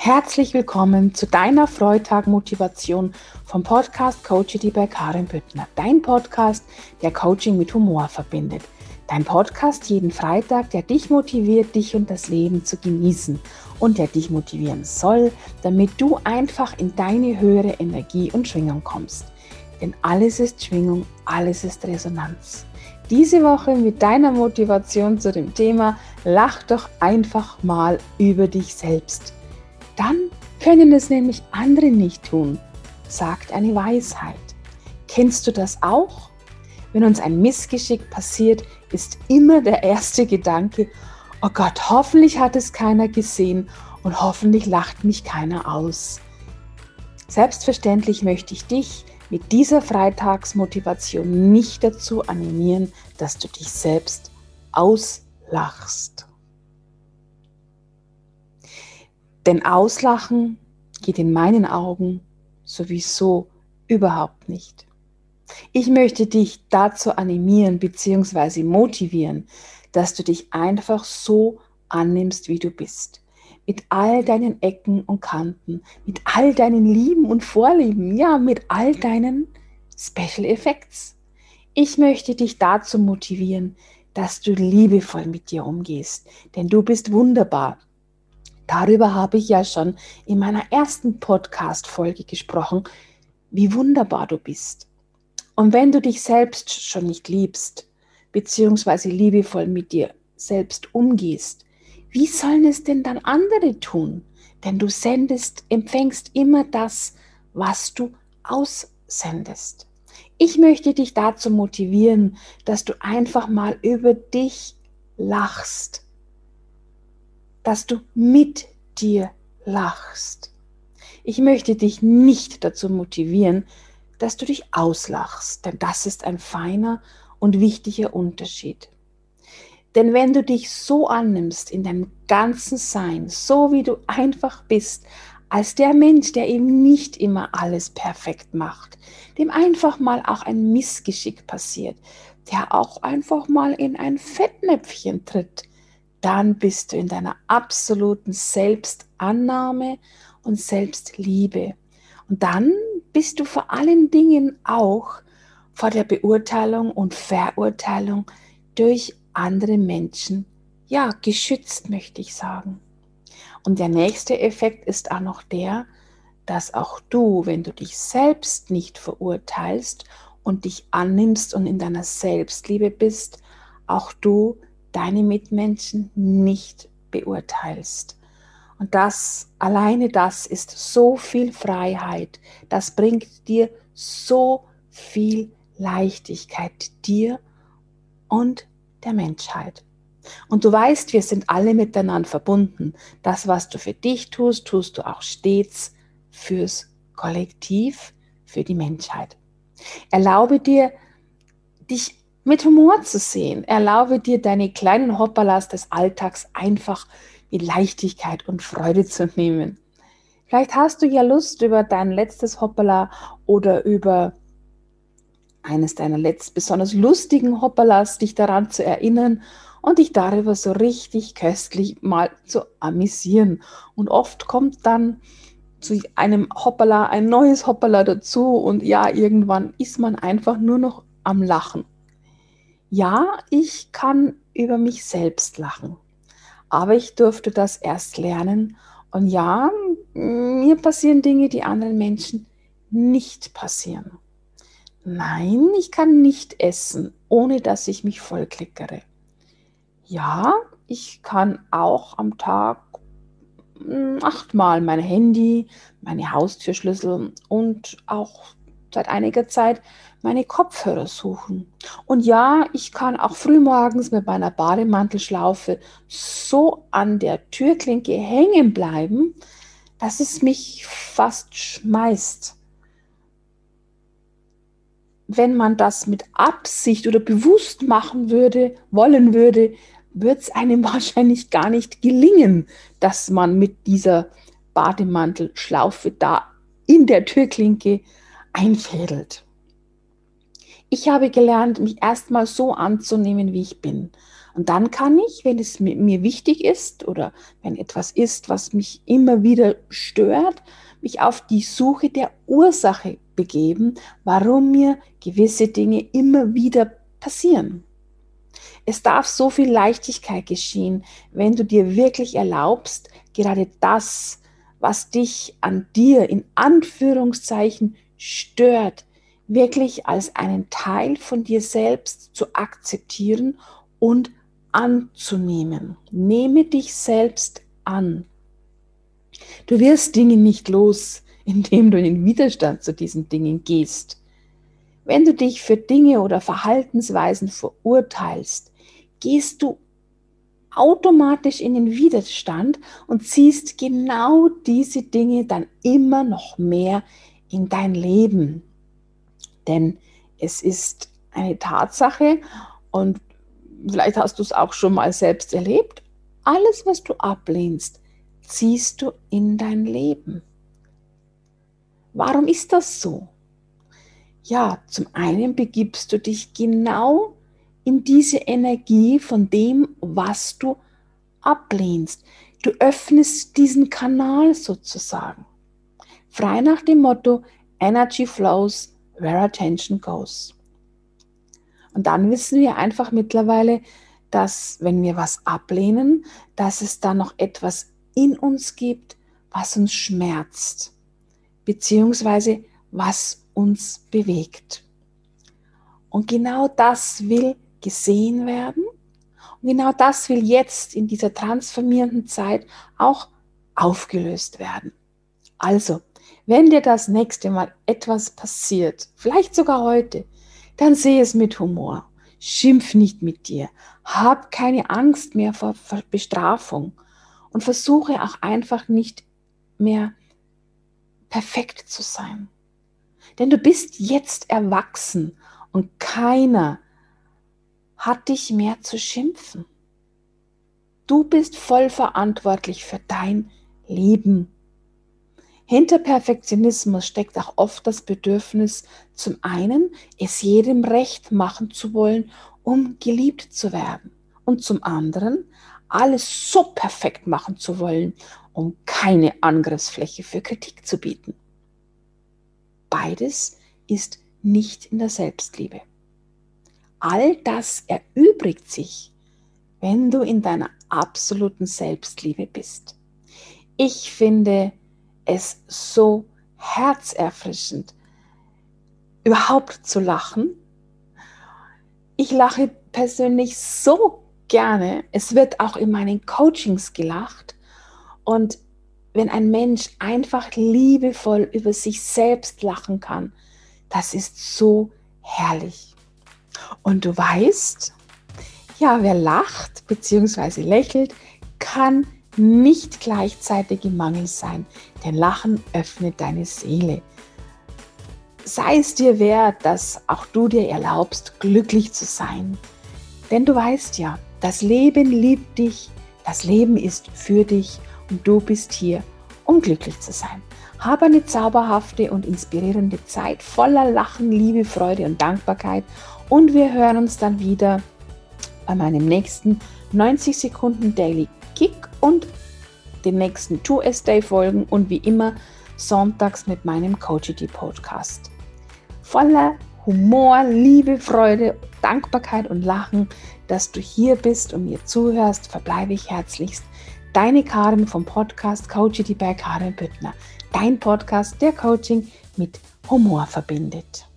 Herzlich willkommen zu deiner Freitag-Motivation vom Podcast Coachity bei Karin Büttner. Dein Podcast, der Coaching mit Humor verbindet. Dein Podcast jeden Freitag, der dich motiviert, dich und das Leben zu genießen und der dich motivieren soll, damit du einfach in deine höhere Energie und Schwingung kommst. Denn alles ist Schwingung, alles ist Resonanz. Diese Woche mit deiner Motivation zu dem Thema Lach doch einfach mal über dich selbst. Dann können es nämlich andere nicht tun, sagt eine Weisheit. Kennst du das auch? Wenn uns ein Missgeschick passiert, ist immer der erste Gedanke, oh Gott, hoffentlich hat es keiner gesehen und hoffentlich lacht mich keiner aus. Selbstverständlich möchte ich dich mit dieser Freitagsmotivation nicht dazu animieren, dass du dich selbst auslachst. Denn Auslachen geht in meinen Augen sowieso überhaupt nicht. Ich möchte dich dazu animieren bzw. motivieren, dass du dich einfach so annimmst, wie du bist. Mit all deinen Ecken und Kanten, mit all deinen Lieben und Vorlieben, ja, mit all deinen Special Effects. Ich möchte dich dazu motivieren, dass du liebevoll mit dir umgehst, denn du bist wunderbar. Darüber habe ich ja schon in meiner ersten Podcast-Folge gesprochen, wie wunderbar du bist. Und wenn du dich selbst schon nicht liebst, beziehungsweise liebevoll mit dir selbst umgehst, wie sollen es denn dann andere tun? Denn du sendest, empfängst immer das, was du aussendest. Ich möchte dich dazu motivieren, dass du einfach mal über dich lachst dass du mit dir lachst. Ich möchte dich nicht dazu motivieren, dass du dich auslachst, denn das ist ein feiner und wichtiger Unterschied. Denn wenn du dich so annimmst in deinem ganzen Sein, so wie du einfach bist, als der Mensch, der eben nicht immer alles perfekt macht, dem einfach mal auch ein Missgeschick passiert, der auch einfach mal in ein Fettnäpfchen tritt, dann bist du in deiner absoluten Selbstannahme und Selbstliebe. Und dann bist du vor allen Dingen auch vor der Beurteilung und Verurteilung durch andere Menschen, ja, geschützt, möchte ich sagen. Und der nächste Effekt ist auch noch der, dass auch du, wenn du dich selbst nicht verurteilst und dich annimmst und in deiner Selbstliebe bist, auch du deine Mitmenschen nicht beurteilst. Und das, alleine das ist so viel Freiheit. Das bringt dir so viel Leichtigkeit, dir und der Menschheit. Und du weißt, wir sind alle miteinander verbunden. Das, was du für dich tust, tust du auch stets fürs Kollektiv, für die Menschheit. Erlaube dir, dich mit Humor zu sehen. Erlaube dir, deine kleinen Hoppalas des Alltags einfach mit Leichtigkeit und Freude zu nehmen. Vielleicht hast du ja Lust, über dein letztes Hoppala oder über eines deiner letzt besonders lustigen Hoppalas dich daran zu erinnern und dich darüber so richtig köstlich mal zu amüsieren. Und oft kommt dann zu einem Hoppala ein neues Hoppala dazu und ja, irgendwann ist man einfach nur noch am Lachen. Ja, ich kann über mich selbst lachen, aber ich durfte das erst lernen. Und ja, mir passieren Dinge, die anderen Menschen nicht passieren. Nein, ich kann nicht essen, ohne dass ich mich vollklickere. Ja, ich kann auch am Tag hm, achtmal mein Handy, meine Haustürschlüssel und auch seit einiger Zeit meine Kopfhörer suchen. Und ja, ich kann auch frühmorgens mit meiner Bademantelschlaufe so an der Türklinke hängen bleiben, dass es mich fast schmeißt. Wenn man das mit Absicht oder bewusst machen würde, wollen würde, wird es einem wahrscheinlich gar nicht gelingen, dass man mit dieser Bademantelschlaufe da in der Türklinke einfädelt. Ich habe gelernt, mich erstmal so anzunehmen, wie ich bin. Und dann kann ich, wenn es mir wichtig ist oder wenn etwas ist, was mich immer wieder stört, mich auf die Suche der Ursache begeben, warum mir gewisse Dinge immer wieder passieren. Es darf so viel Leichtigkeit geschehen, wenn du dir wirklich erlaubst, gerade das, was dich an dir in Anführungszeichen stört, wirklich als einen Teil von dir selbst zu akzeptieren und anzunehmen. Nehme dich selbst an. Du wirst Dinge nicht los, indem du in Widerstand zu diesen Dingen gehst. Wenn du dich für Dinge oder Verhaltensweisen verurteilst, gehst du automatisch in den Widerstand und ziehst genau diese Dinge dann immer noch mehr in dein Leben. Denn es ist eine Tatsache und vielleicht hast du es auch schon mal selbst erlebt, alles, was du ablehnst, ziehst du in dein Leben. Warum ist das so? Ja, zum einen begibst du dich genau in diese Energie von dem, was du ablehnst. Du öffnest diesen Kanal sozusagen. Frei nach dem Motto, Energy flows where attention goes. Und dann wissen wir einfach mittlerweile, dass wenn wir was ablehnen, dass es da noch etwas in uns gibt, was uns schmerzt, beziehungsweise was uns bewegt. Und genau das will gesehen werden. Und genau das will jetzt in dieser transformierenden Zeit auch aufgelöst werden. Also, wenn dir das nächste Mal etwas passiert, vielleicht sogar heute, dann sehe es mit Humor. Schimpf nicht mit dir. Hab keine Angst mehr vor Bestrafung und versuche auch einfach nicht mehr perfekt zu sein. Denn du bist jetzt erwachsen und keiner hat dich mehr zu schimpfen. Du bist voll verantwortlich für dein Leben. Hinter Perfektionismus steckt auch oft das Bedürfnis, zum einen es jedem recht machen zu wollen, um geliebt zu werden, und zum anderen alles so perfekt machen zu wollen, um keine Angriffsfläche für Kritik zu bieten. Beides ist nicht in der Selbstliebe. All das erübrigt sich, wenn du in deiner absoluten Selbstliebe bist. Ich finde, es so herzerfrischend, überhaupt zu lachen. Ich lache persönlich so gerne. Es wird auch in meinen Coachings gelacht. Und wenn ein Mensch einfach liebevoll über sich selbst lachen kann, das ist so herrlich. Und du weißt, ja, wer lacht bzw. lächelt, kann nicht gleichzeitig im Mangel sein, denn Lachen öffnet deine Seele. Sei es dir wert, dass auch du dir erlaubst, glücklich zu sein. Denn du weißt ja, das Leben liebt dich, das Leben ist für dich und du bist hier, um glücklich zu sein. Habe eine zauberhafte und inspirierende Zeit voller Lachen, Liebe, Freude und Dankbarkeit und wir hören uns dann wieder bei meinem nächsten 90 Sekunden Daily Kick und den nächsten 2S-Day-Folgen und wie immer sonntags mit meinem Coachity Podcast. Voller Humor, Liebe, Freude, Dankbarkeit und Lachen, dass du hier bist und mir zuhörst, verbleibe ich herzlichst. Deine Karin vom Podcast Coachity bei Karin Büttner. Dein Podcast, der Coaching mit Humor verbindet.